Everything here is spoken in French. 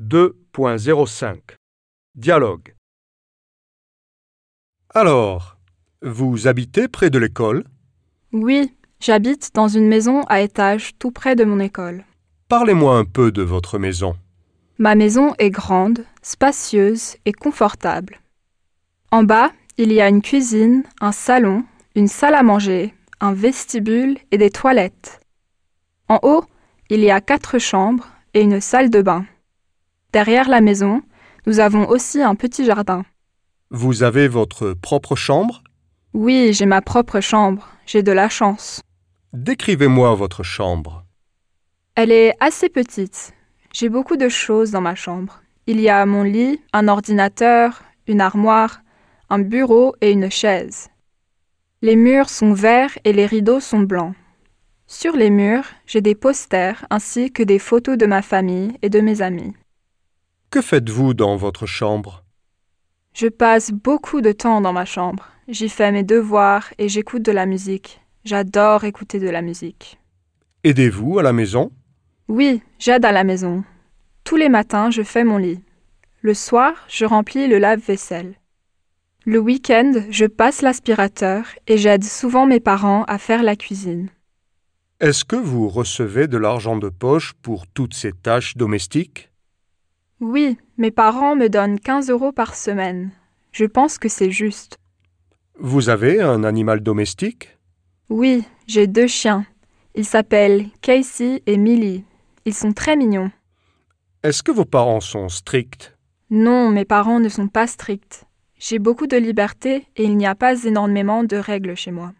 2.05 Dialogue Alors, vous habitez près de l'école? Oui, j'habite dans une maison à étage tout près de mon école. Parlez-moi un peu de votre maison. Ma maison est grande, spacieuse et confortable. En bas, il y a une cuisine, un salon, une salle à manger, un vestibule et des toilettes. En haut, il y a quatre chambres et une salle de bain. Derrière la maison, nous avons aussi un petit jardin. Vous avez votre propre chambre? Oui, j'ai ma propre chambre. J'ai de la chance. Décrivez-moi votre chambre. Elle est assez petite. J'ai beaucoup de choses dans ma chambre. Il y a mon lit, un ordinateur, une armoire, un bureau et une chaise. Les murs sont verts et les rideaux sont blancs. Sur les murs, j'ai des posters ainsi que des photos de ma famille et de mes amis. Que faites-vous dans votre chambre? Je passe beaucoup de temps dans ma chambre. J'y fais mes devoirs et j'écoute de la musique. J'adore écouter de la musique. Aidez-vous à la maison? Oui, j'aide à la maison. Tous les matins, je fais mon lit. Le soir, je remplis le lave-vaisselle. Le week-end, je passe l'aspirateur et j'aide souvent mes parents à faire la cuisine. Est-ce que vous recevez de l'argent de poche pour toutes ces tâches domestiques? Oui, mes parents me donnent 15 euros par semaine. Je pense que c'est juste. Vous avez un animal domestique? Oui, j'ai deux chiens. Ils s'appellent Casey et Millie. Ils sont très mignons. Est-ce que vos parents sont stricts? Non, mes parents ne sont pas stricts. J'ai beaucoup de liberté et il n'y a pas énormément de règles chez moi.